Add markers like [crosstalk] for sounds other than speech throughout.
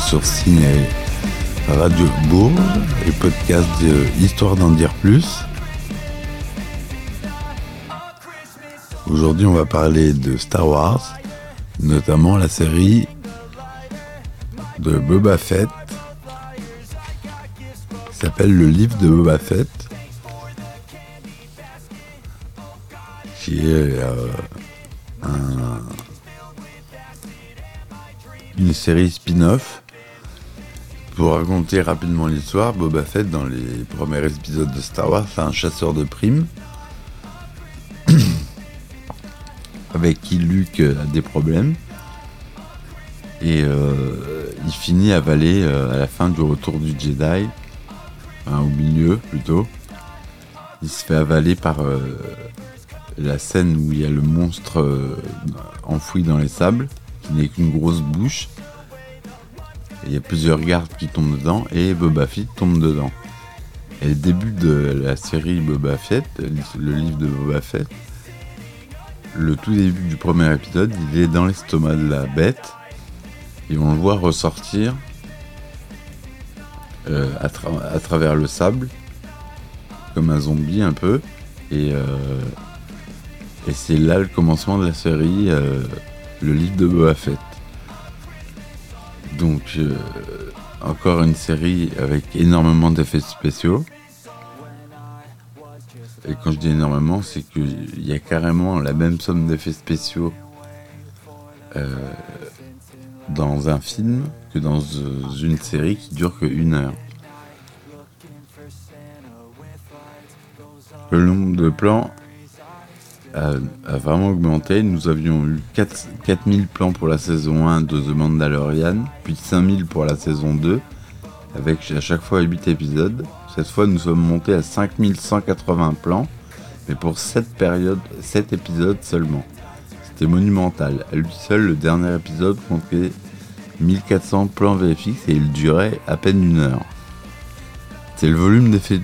sur Ciné Radio Bourges et podcast de Histoire d'en dire plus. Aujourd'hui, on va parler de Star Wars, notamment la série de Boba Fett qui s'appelle Le livre de Boba Fett qui est euh, une série spin-off. Pour raconter rapidement l'histoire, Boba Fett, dans les premiers épisodes de Star Wars, c'est un chasseur de primes. [coughs] avec qui Luke a des problèmes. Et euh, il finit avalé euh, à la fin du retour du Jedi, au milieu plutôt. Il se fait avaler par euh, la scène où il y a le monstre enfoui dans les sables qui n'est qu'une grosse bouche. Il y a plusieurs gardes qui tombent dedans et Boba Fett tombe dedans. Et le début de la série Boba Fett, le livre de Boba Fett, le tout début du premier épisode, il est dans l'estomac de la bête. Et on le voit ressortir euh, à, travers le sable, comme un zombie un peu. Et, euh, c'est là le commencement de la série. Euh, le livre de Boba Fett. Donc, euh, encore une série avec énormément d'effets spéciaux. Et quand je dis énormément, c'est qu'il y a carrément la même somme d'effets spéciaux euh, dans un film que dans une série qui dure que une heure. Le nombre de plans a, vraiment augmenté. Nous avions eu 4, 4000 plans pour la saison 1 de The Mandalorian, puis 5000 pour la saison 2, avec à chaque fois 8 épisodes. Cette fois, nous sommes montés à 5180 plans, mais pour 7 périodes, 7 épisodes seulement. C'était monumental. À lui seul, le dernier épisode comptait 1400 plans VFX et il durait à peine une heure. C'est le volume d'effets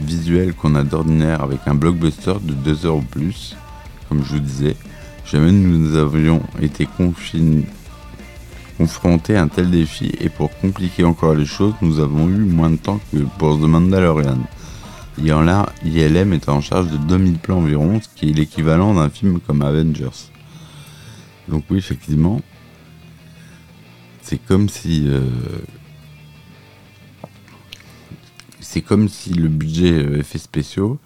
visuels qu'on a d'ordinaire avec un blockbuster de 2 heures ou plus, comme je vous disais. Jamais nous avions été confrontés à un tel défi et pour compliquer encore les choses, nous avons eu moins de temps que pour The Mandalorian. ILM était en charge de 2000 plans environ, ce qui est l'équivalent d'un film comme Avengers. Donc oui, effectivement, c'est comme si... Euh, c'est comme si le budget euh, effets spéciaux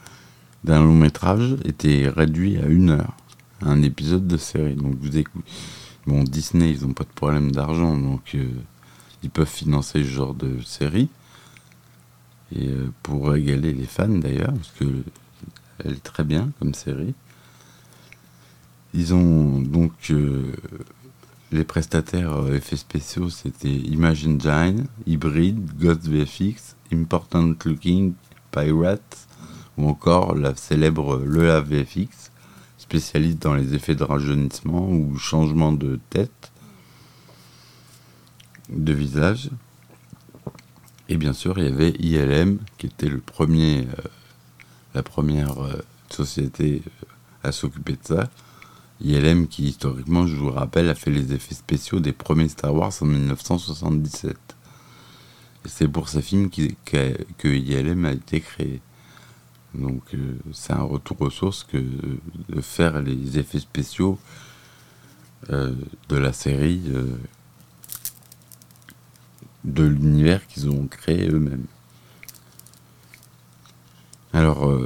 d'un long métrage était réduit à une heure, un épisode de série. Donc vous écoutez. Bon, Disney, ils n'ont pas de problème d'argent, donc euh, ils peuvent financer ce genre de série. Et euh, pour régaler les fans d'ailleurs, parce que elle est très bien comme série. Ils ont donc les prestataires effets spéciaux, c'était Imagine Engine, Hybrid, Ghost VFX, Important Looking Pirate ou encore la célèbre Lea VFX, spécialiste dans les effets de rajeunissement ou changement de tête, de visage. Et bien sûr, il y avait ILM qui était euh, la première euh, société euh, à s'occuper de ça. ILM qui historiquement, je vous rappelle, a fait les effets spéciaux des premiers Star Wars en 1977 c'est pour ces films que ILM a été créé. Donc euh, c'est un retour aux sources que de faire les effets spéciaux euh, de la série euh, de l'univers qu'ils ont créé eux-mêmes. Alors,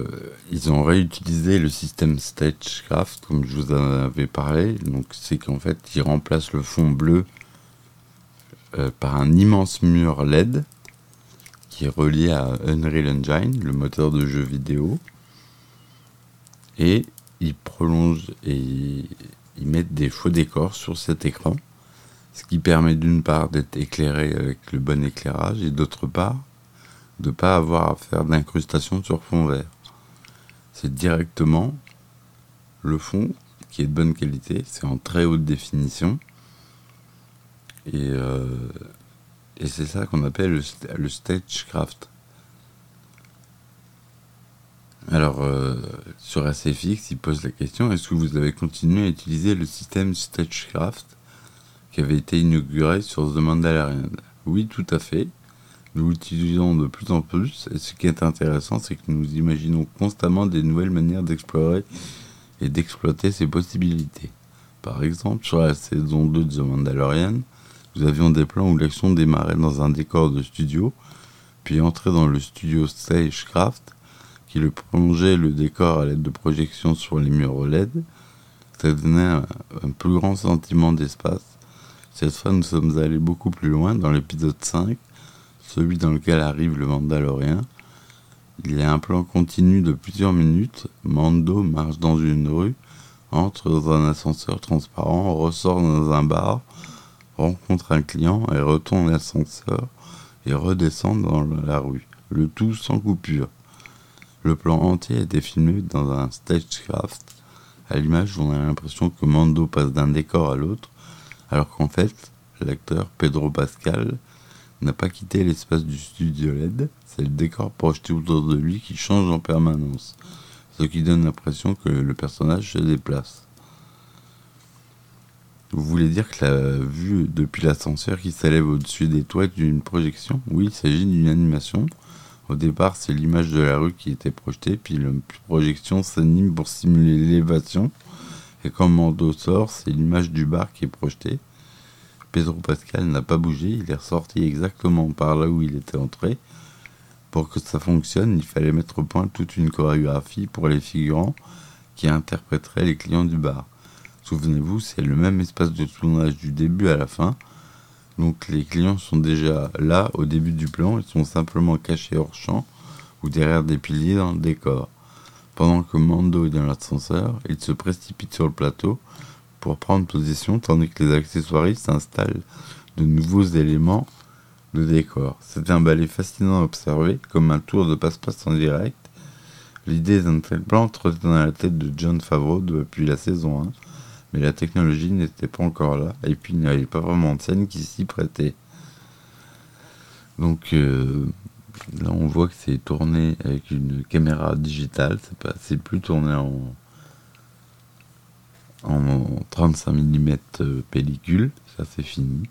ils ont réutilisé le système Stagecraft, comme je vous en avais parlé. Donc, c'est qu'en fait, ils remplacent le fond bleu euh, par un immense mur LED qui est relié à Unreal Engine, le moteur de jeu vidéo. Et ils prolongent et ils mettent des faux décors sur cet écran, ce qui permet d'une part d'être éclairé avec le bon éclairage et d'autre part de ne pas avoir à faire d'incrustation sur fond vert. C'est directement le fond qui est de bonne qualité, c'est en très haute définition et, euh, et c'est ça qu'on appelle le, le, stagecraft. Alors, euh, sur SFX, il pose la question est-ce que vous avez continué à utiliser le système Stagecraft qui avait été inauguré sur The Mandalorian? Oui, tout à fait. Nous l'utilisons de plus en plus, et ce qui est intéressant, c'est que nous imaginons constamment des nouvelles manières d'explorer et d'exploiter ces possibilités. Par exemple, sur la saison 2 de The Mandalorian, nous avions des plans où l'action démarrait dans un décor de studio, puis entrait dans le studio Stagecraft, qui le prolongeait le décor à l'aide de projections sur les murs LED. Ça donnait un, un plus grand sentiment d'espace. Cette fois, nous sommes allés beaucoup plus loin dans l'épisode 5, celui dans lequel arrive le Mandalorien. Il y a un plan continu de plusieurs minutes. Mando marche dans une rue, entre dans un ascenseur transparent, ressort dans un bar, rencontre un client et retourne l'ascenseur et redescend dans la rue. Le tout sans coupure. Le plan entier a été filmé dans un stagecraft. À l'image, on a l'impression que Mando passe d'un décor à l'autre, alors qu'en fait, l'acteur Pedro Pascal n'a pas quitté l'espace du studio LED, c'est le décor projeté autour de lui qui change en permanence, ce qui donne l'impression que le personnage se déplace. Vous voulez dire que la vue depuis l'ascenseur qui s'élève au-dessus des toits d'une projection? Oui, il s'agit d'une animation. Au départ, c'est l'image de la rue qui était projetée, puis la projection s'anime pour simuler l'élévation. Et quand Mando sort, c'est l'image du bar qui est projetée. Pedro Pascal n'a pas bougé, il est ressorti exactement par là où il était entré. Pour que ça fonctionne, il fallait mettre au point toute une chorégraphie pour les figurants qui interpréteraient les clients du bar. Souvenez-vous, c'est le même espace de tournage du début à la fin. Donc les clients sont déjà là au début du plan, ils sont simplement cachés hors champ ou derrière des piliers dans le décor. Pendant que Mando est dans l'ascenseur, il se précipite sur le plateau pour prendre position tandis que les accessoiristes installent de nouveaux éléments de décor. C'est un ballet fascinant à observer, comme un tour de passe-passe en direct. L'idée d'un tel plan trottait dans la tête de John Favreau depuis la saison 1, mais la technologie n'était pas encore là, et puis il n'y avait pas vraiment de scène qui s'y prêtait. Donc euh, là on voit que c'est tourné avec une caméra digitale, c'est plus tourné en en 35 mm pellicule, ça c'est fini.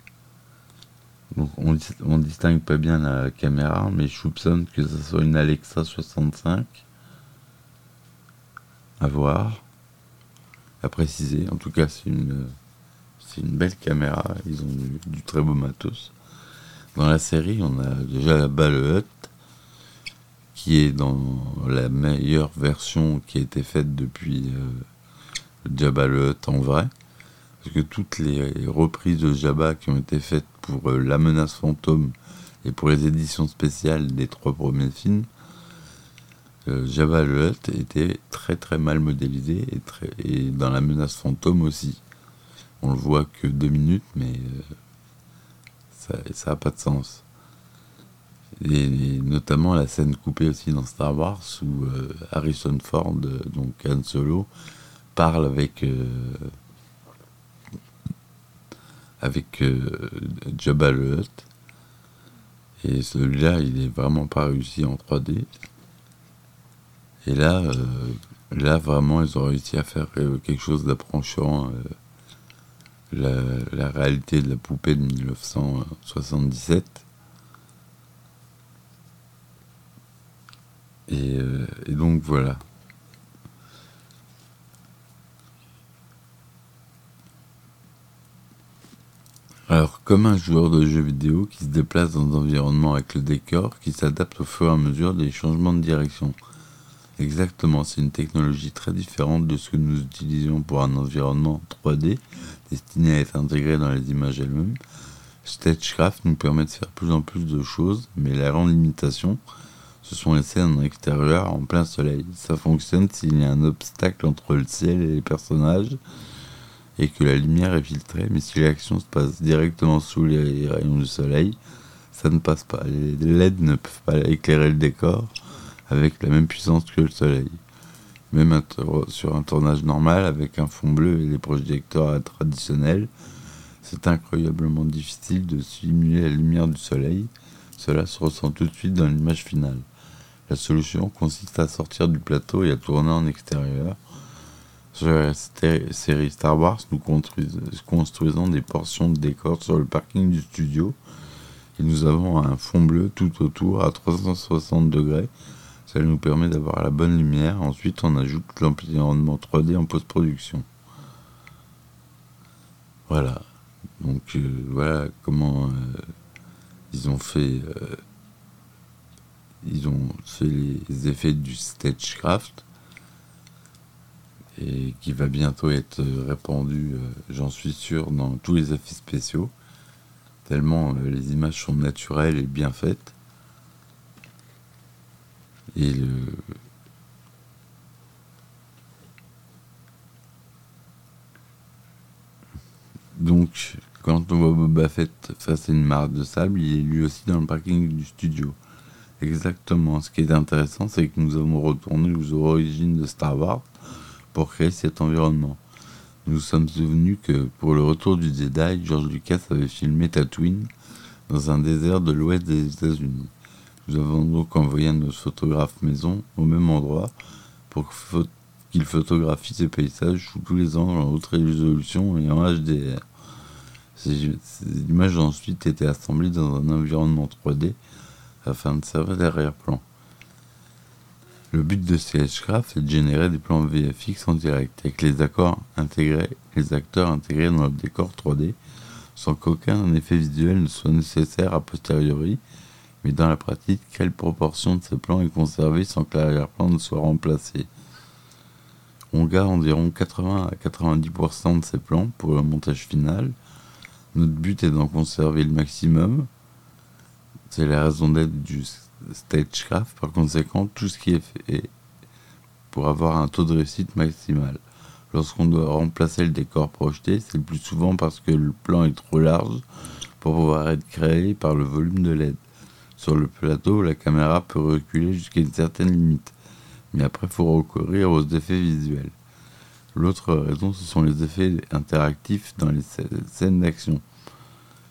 Donc on, on distingue pas bien la caméra, mais je soupçonne que ce soit une Alexa 65. À voir, à préciser. En tout cas, c'est une, c'est une belle caméra. Ils ont du, très beau matos. Dans la série, on a déjà la Balle qui est dans la meilleure version qui a été faite depuis. Euh, Jabba le Hutt en vrai. Parce que toutes les reprises de Jabba qui ont été faites pour euh, La menace fantôme et pour les éditions spéciales des trois premiers films, euh, Jabba le Hutt était très très mal modélisé et, dans La menace fantôme aussi. On le voit que deux minutes, mais euh, ça n'a pas de sens. Et, notamment la scène coupée aussi dans Star Wars où euh, Harrison Ford, donc Han Solo, parle avec euh, avec euh, Jabba le Hutt et celui-là il est vraiment pas réussi en 3D et là euh, là vraiment ils ont réussi à faire euh, quelque chose d'approchant euh, la, réalité de la poupée de 1977 et, et donc voilà Alors, comme un joueur de jeux vidéo qui se déplace dans un environnement avec le décor qui s'adapte au fur et à mesure des changements de direction. Exactement, c'est une technologie très différente de ce que nous utilisions pour un environnement 3D destiné à être intégré dans les images elles-mêmes. Stagecraft nous permet de faire plus en plus de choses, mais la grande limitation, ce sont les scènes en extérieur en plein soleil. Ça fonctionne s'il y a un obstacle entre le ciel et les personnages, et que la lumière est filtrée, mais si l'action se passe directement sous les rayons du soleil, ça ne passe pas. Les LED ne peuvent pas éclairer le décor avec la même puissance que le soleil. Même sur un tournage normal avec un fond bleu et des projecteurs traditionnels, c'est incroyablement difficile de simuler la lumière du soleil. Cela se ressent tout de suite dans l'image finale. La solution consiste à sortir du plateau et à tourner en extérieur sur la série Star Wars, nous construisons des portions de décor sur le parking du studio. Et nous avons un fond bleu tout autour à 360 degrés. Ça nous permet d'avoir la bonne lumière. Ensuite, on ajoute l'environnement 3D en post-production. Voilà. Donc euh, voilà comment euh, ils ont fait. Euh, ils ont fait les effets du Stagecraft et qui va bientôt être répandu, j'en suis sûr, dans tous les effets spéciaux, tellement les images sont naturelles et bien faites. Et le, Donc, quand on voit Boba Fett face à une mare de sable, il est lui aussi dans le parking du studio. Exactement. Ce qui est intéressant, c'est que nous avons retourné aux origines de Star Wars pour créer cet environnement. Nous sommes souvenus que pour le retour du Jedi, George Lucas avait filmé Tatooine dans un désert de l'ouest des États-Unis. Nous avons donc envoyé notre photographe maison au même endroit pour qu'il photographie ces paysages sous tous les angles en haute résolution et en HDR. Ces, images ont ensuite été assemblées dans un environnement 3D afin de servir d'arrière-plan. Le but de CHCraft est de générer des plans VFX en direct avec les accords intégrés, les acteurs intégrés dans le décor 3D sans qu'aucun effet visuel ne soit nécessaire a posteriori, mais dans la pratique, quelle proportion de ces plans est conservée sans que l'arrière-plan ne soit remplacé? On garde environ 80 à 90% de ces plans pour le montage final, notre but est d'en conserver le maximum. C'est la raison d'être du stagecraft. Par conséquent, tout ce qui est fait pour avoir un taux de réussite maximal. Lorsqu'on doit remplacer le décor projeté, c'est le plus souvent parce que le plan est trop large pour pouvoir être créé par le volume de LED. Sur le plateau, la caméra peut reculer jusqu'à une certaine limite, mais après il faut recourir aux effets visuels. L'autre raison, ce sont les effets interactifs dans les scènes d'action.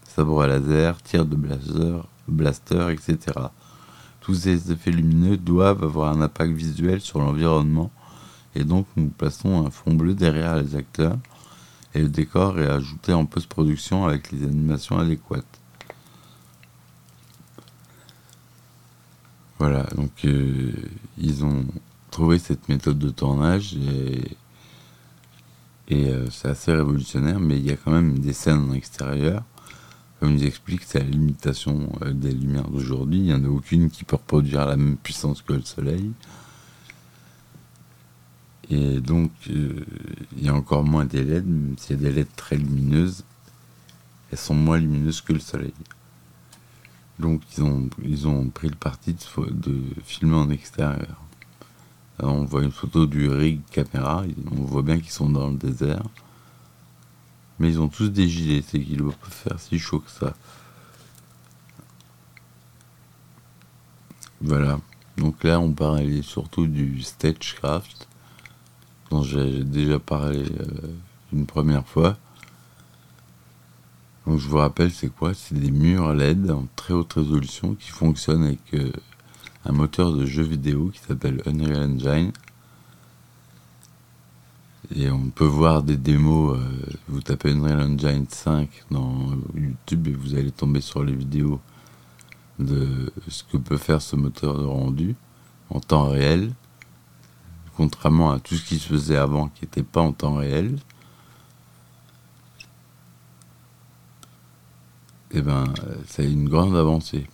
Sabre à laser, tir de blaster, blaster, etc. Tous ces effets lumineux doivent avoir un impact visuel sur l'environnement et donc nous plaçons un fond bleu derrière les acteurs et le décor est ajouté en post-production avec les animations adéquates. Voilà, donc euh, ils ont trouvé cette méthode de tournage et euh, c'est assez révolutionnaire, mais il y a quand même des scènes en extérieur. Comme ils expliquent, c'est la limitation euh, des lumières d'aujourd'hui. Il n'y en a aucune qui peut reproduire la même puissance que le soleil. Et donc, il y a encore moins des LED, même s'il y a des LED très lumineuses, elles sont moins lumineuses que le soleil. Donc, ils ont, ils ont pris le parti de, filmer en extérieur on voit une photo du rig caméra, on voit bien qu'ils sont dans le désert. Mais ils ont tous des gilets, c'est qu'ils ne pas faire si chaud que ça. Voilà. Donc là, on parlait surtout du Stagecraft, dont j'ai déjà parlé euh, une première fois. Donc je vous rappelle, c'est quoi? C'est des murs LED en très haute résolution qui fonctionnent avec euh, un moteur de jeu vidéo qui s'appelle Unreal Engine. Et on peut voir des démos, euh, vous tapez Unreal Engine 5 dans YouTube et vous allez tomber sur les vidéos de ce que peut faire ce moteur de rendu en temps réel, contrairement à tout ce qui se faisait avant qui n'était pas en temps réel. Eh ben, c'est une grande avancée.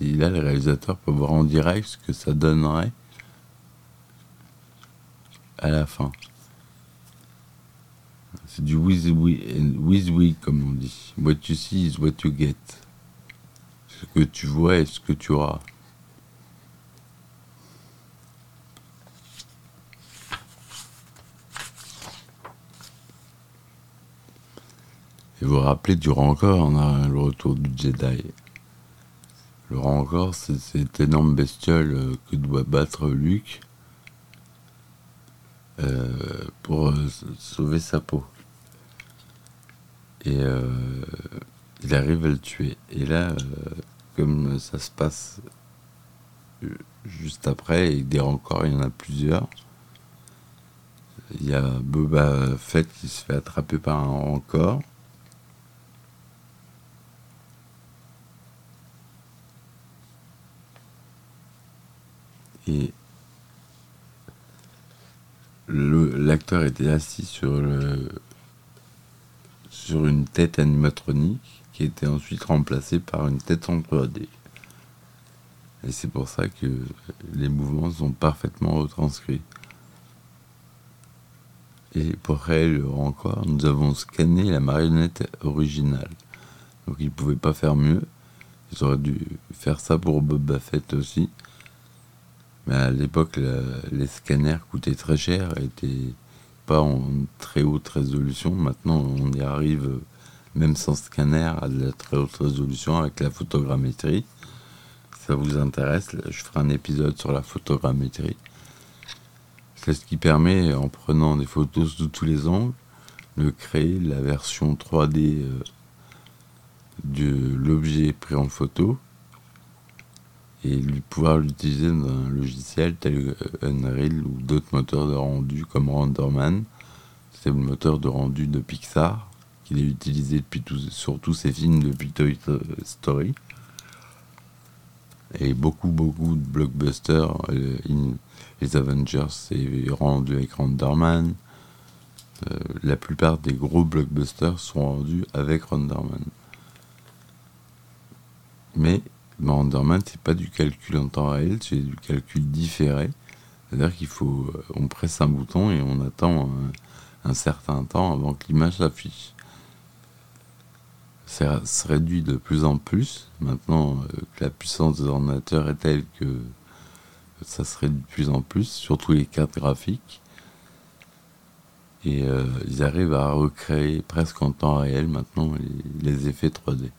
Et là, le réalisateur peut voir en direct ce que ça donnerait à la fin. C'est du with we, comme on dit. What you see is what you get. Ce que tu vois est ce que tu auras. Et vous vous rappelez, durant encore, on a le retour du Jedi. Le encore, c'est cette énorme bestiole euh, que doit battre Luke euh, pour euh, sauver sa peau. Et il arrive à le tuer. Et là, comme ça se passe juste après, et des rancors, il y en a plusieurs, il y a Boba Fett qui se fait attraper par un rancor. Et l'acteur était assis sur le une tête animatronique qui était ensuite remplacée par une tête en 3D. Et c'est pour ça que les mouvements sont parfaitement retranscrits. Et pour réel encore, nous avons scanné la marionnette originale. Donc ils ne pouvaient pas faire mieux. Ils auraient dû faire ça pour Boba Fett aussi. À l'époque, les scanners coûtaient très cher et n'étaient pas en très haute résolution. Maintenant, on y arrive, même sans scanner, à de la très haute résolution avec la photogrammétrie. Si ça vous intéresse, je ferai un épisode sur la photogrammétrie. C'est ce qui permet, en prenant des photos sous tous les angles, de créer la version 3D euh, de l'objet pris en photo et lui pouvoir l'utiliser dans un logiciel tel Unreal ou d'autres moteurs de rendu comme Renderman. C'est le moteur de rendu de Pixar qu'il est utilisé depuis sur tous ses films depuis Toy Story. Et beaucoup, beaucoup de blockbusters. Euh, les Avengers, c'est rendu avec Renderman. Euh, la plupart des gros blockbusters sont rendus avec Renderman. Mais Renderman, c'est pas du calcul en temps réel, c'est du calcul différé. C'est-à-dire qu'il faut, euh, on presse un bouton et on attend un, certain temps avant que l'image s'affiche. Ça se réduit de plus en plus. Maintenant euh, que la puissance des ordinateurs est telle que ça se réduit de plus en plus, surtout les cartes graphiques. Et euh, ils arrivent à recréer presque en temps réel maintenant les effets 3D.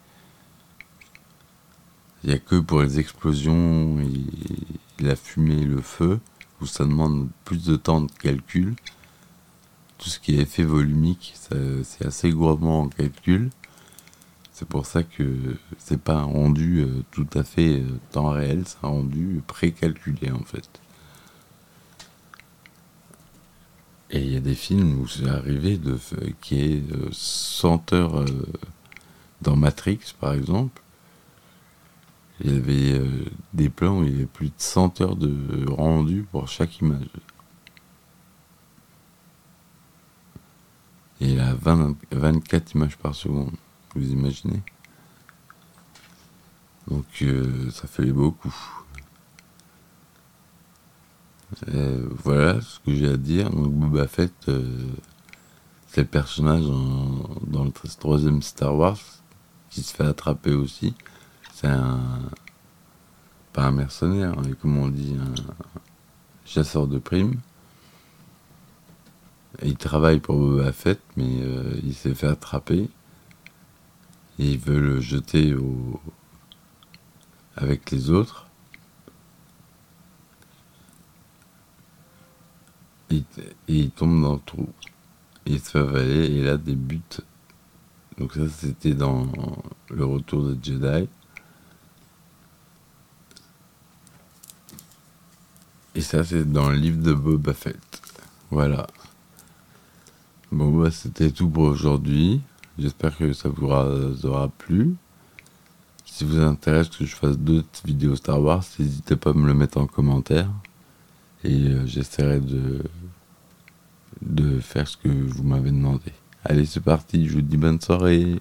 Il n'y a que pour les explosions et la fumée et le feu où ça demande plus de temps de calcul. Tout ce qui est effet volumique, c'est assez gourmand en calcul. C'est pour ça que c'est pas un rendu euh, tout à fait euh, temps réel, c'est un rendu précalculé en fait. Et il y a des films où c'est arrivé de qui est 100 heures euh, dans Matrix par exemple il y avait euh, des plans où il y avait plus de 100 heures de rendu pour chaque image. Et il a 24 images par seconde, vous imaginez? Donc euh, ça fait beaucoup. Euh, voilà ce que j'ai à dire. Donc Boba Fett, c'est le personnage dans le troisième Star Wars qui se fait attraper aussi c'est un. pas un mercenaire, mais comme on dit, un chasseur de primes. il travaille pour Boba Fett, mais euh, il s'est fait attraper. Et il veut le jeter au... avec les autres. Et, il tombe dans le trou. Il se fait avaler et là des buts. Donc ça c'était dans le retour de Jedi. Et ça, c'est dans le livre de Boba Fett. Voilà. Bon, bah, c'était tout pour aujourd'hui. J'espère que ça vous aura plu. Si vous intéresse que je fasse d'autres vidéos Star Wars, n'hésitez pas à me le mettre en commentaire. Et euh, j'essaierai de, de faire ce que vous m'avez demandé. Allez, c'est parti. Je vous dis bonne soirée.